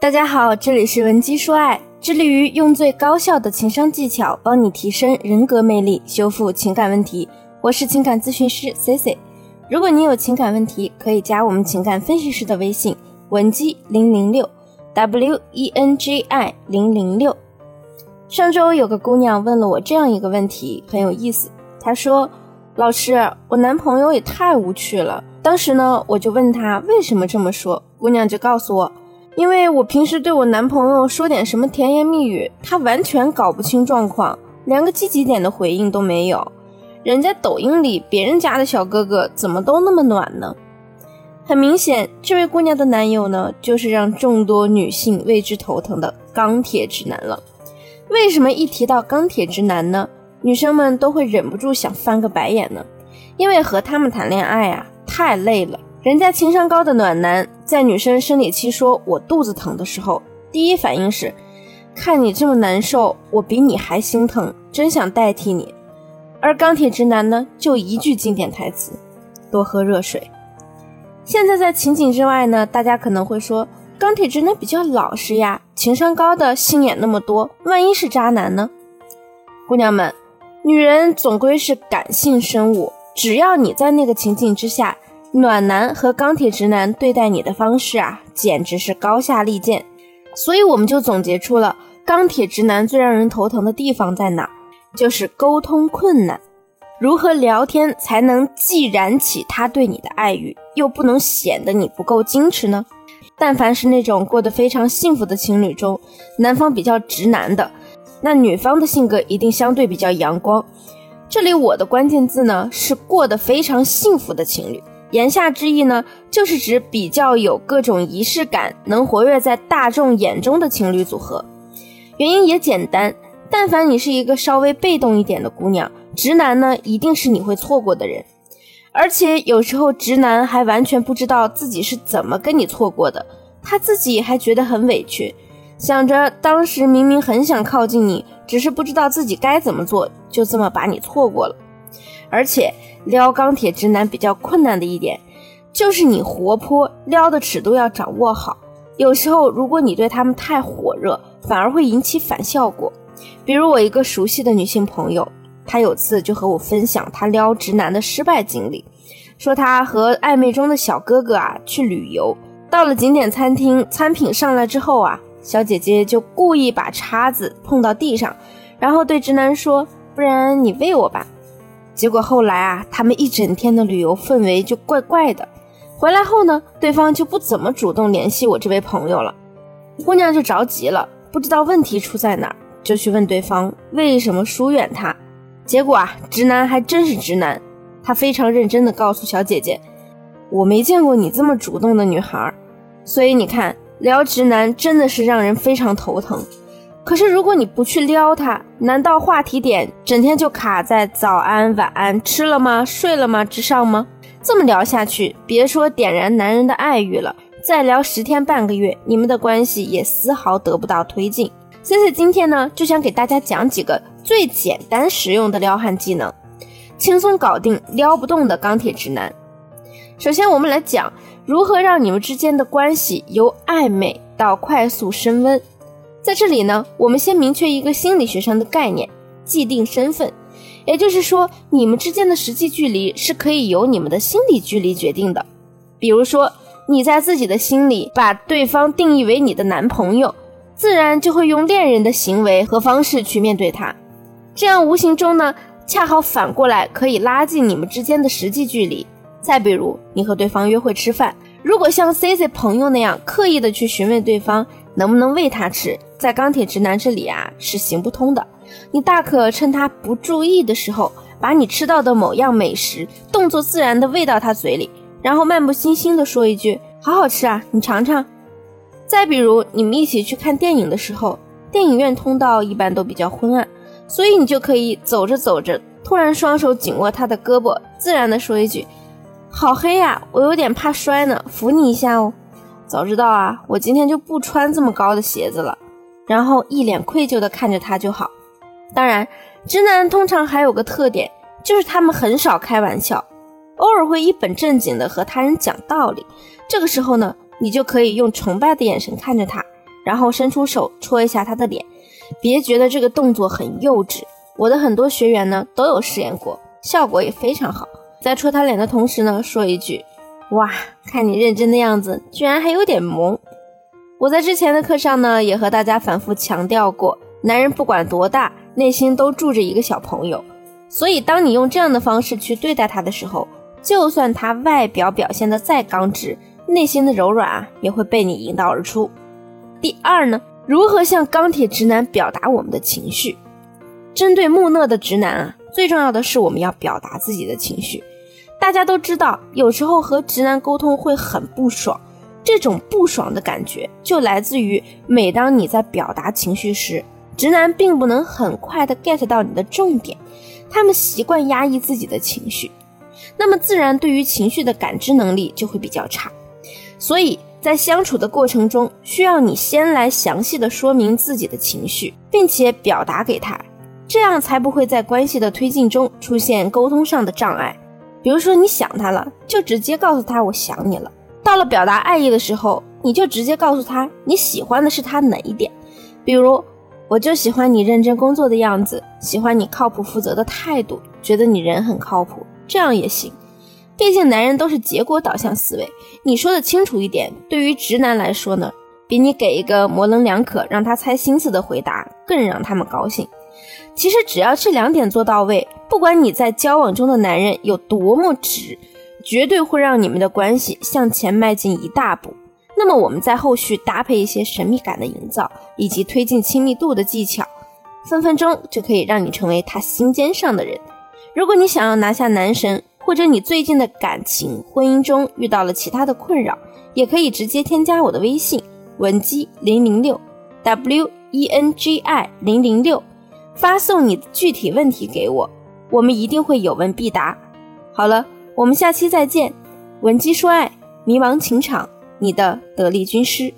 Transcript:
大家好，这里是文姬说爱，致力于用最高效的情商技巧帮你提升人格魅力，修复情感问题。我是情感咨询师 C C。如果你有情感问题，可以加我们情感分析师的微信文姬零零六 W E N G I 零零六。上周有个姑娘问了我这样一个问题，很有意思。她说：“老师，我男朋友也太无趣了。”当时呢，我就问她为什么这么说，姑娘就告诉我。因为我平时对我男朋友说点什么甜言蜜语，他完全搞不清状况，连个积极点的回应都没有。人家抖音里别人家的小哥哥怎么都那么暖呢？很明显，这位姑娘的男友呢，就是让众多女性为之头疼的钢铁直男了。为什么一提到钢铁直男呢？女生们都会忍不住想翻个白眼呢？因为和他们谈恋爱啊，太累了。人家情商高的暖男，在女生生理期说我肚子疼的时候，第一反应是，看你这么难受，我比你还心疼，真想代替你。而钢铁直男呢，就一句经典台词：多喝热水。现在在情景之外呢，大家可能会说，钢铁直男比较老实呀，情商高的心眼那么多，万一是渣男呢？姑娘们，女人总归是感性生物，只要你在那个情景之下。暖男和钢铁直男对待你的方式啊，简直是高下立见。所以我们就总结出了钢铁直男最让人头疼的地方在哪，就是沟通困难。如何聊天才能既燃起他对你的爱欲，又不能显得你不够矜持呢？但凡是那种过得非常幸福的情侣中，男方比较直男的，那女方的性格一定相对比较阳光。这里我的关键字呢，是过得非常幸福的情侣。言下之意呢，就是指比较有各种仪式感，能活跃在大众眼中的情侣组合。原因也简单，但凡你是一个稍微被动一点的姑娘，直男呢一定是你会错过的人。而且有时候直男还完全不知道自己是怎么跟你错过的，他自己还觉得很委屈，想着当时明明很想靠近你，只是不知道自己该怎么做，就这么把你错过了。而且撩钢铁直男比较困难的一点，就是你活泼撩的尺度要掌握好。有时候如果你对他们太火热，反而会引起反效果。比如我一个熟悉的女性朋友，她有次就和我分享她撩直男的失败经历，说她和暧昧中的小哥哥啊去旅游，到了景点餐厅，餐品上来之后啊，小姐姐就故意把叉子碰到地上，然后对直男说：“不然你喂我吧。”结果后来啊，他们一整天的旅游氛围就怪怪的。回来后呢，对方就不怎么主动联系我这位朋友了。姑娘就着急了，不知道问题出在哪儿，就去问对方为什么疏远他。结果啊，直男还真是直男，他非常认真的告诉小姐姐：“我没见过你这么主动的女孩。”所以你看，聊直男真的是让人非常头疼。可是，如果你不去撩他，难道话题点整天就卡在早安、晚安、吃了吗、睡了吗之上吗？这么聊下去，别说点燃男人的爱欲了，再聊十天半个月，你们的关系也丝毫得不到推进。所以今天呢，就想给大家讲几个最简单实用的撩汉技能，轻松搞定撩不动的钢铁直男。首先，我们来讲如何让你们之间的关系由暧昧到快速升温。在这里呢，我们先明确一个心理学上的概念：既定身份。也就是说，你们之间的实际距离是可以由你们的心理距离决定的。比如说，你在自己的心里把对方定义为你的男朋友，自然就会用恋人的行为和方式去面对他。这样无形中呢，恰好反过来可以拉近你们之间的实际距离。再比如，你和对方约会吃饭，如果像 C C 朋友那样刻意的去询问对方能不能喂他吃。在钢铁直男这里啊是行不通的，你大可趁他不注意的时候，把你吃到的某样美食动作自然的喂到他嘴里，然后漫不经心的说一句“好好吃啊，你尝尝”。再比如你们一起去看电影的时候，电影院通道一般都比较昏暗，所以你就可以走着走着，突然双手紧握他的胳膊，自然的说一句“好黑呀，我有点怕摔呢，扶你一下哦”。早知道啊，我今天就不穿这么高的鞋子了。然后一脸愧疚地看着他就好。当然，直男通常还有个特点，就是他们很少开玩笑，偶尔会一本正经地和他人讲道理。这个时候呢，你就可以用崇拜的眼神看着他，然后伸出手戳一下他的脸，别觉得这个动作很幼稚。我的很多学员呢都有试验过，效果也非常好。在戳他脸的同时呢，说一句：“哇，看你认真的样子，居然还有点萌。”我在之前的课上呢，也和大家反复强调过，男人不管多大，内心都住着一个小朋友。所以，当你用这样的方式去对待他的时候，就算他外表表现的再刚直，内心的柔软啊，也会被你引导而出。第二呢，如何向钢铁直男表达我们的情绪？针对木讷的直男啊，最重要的是我们要表达自己的情绪。大家都知道，有时候和直男沟通会很不爽。这种不爽的感觉就来自于，每当你在表达情绪时，直男并不能很快的 get 到你的重点，他们习惯压抑自己的情绪，那么自然对于情绪的感知能力就会比较差。所以在相处的过程中，需要你先来详细的说明自己的情绪，并且表达给他，这样才不会在关系的推进中出现沟通上的障碍。比如说你想他了，就直接告诉他我想你了。到了表达爱意的时候，你就直接告诉他你喜欢的是他哪一点，比如我就喜欢你认真工作的样子，喜欢你靠谱负责的态度，觉得你人很靠谱，这样也行。毕竟男人都是结果导向思维，你说的清楚一点，对于直男来说呢，比你给一个模棱两可让他猜心思的回答更让他们高兴。其实只要这两点做到位，不管你在交往中的男人有多么直。绝对会让你们的关系向前迈进一大步。那么我们在后续搭配一些神秘感的营造，以及推进亲密度的技巧，分分钟就可以让你成为他心尖上的人。如果你想要拿下男神，或者你最近的感情婚姻中遇到了其他的困扰，也可以直接添加我的微信文姬零零六 w e n g i 零零六，发送你的具体问题给我，我们一定会有问必答。好了。我们下期再见，闻鸡说爱，迷茫情场，你的得力军师。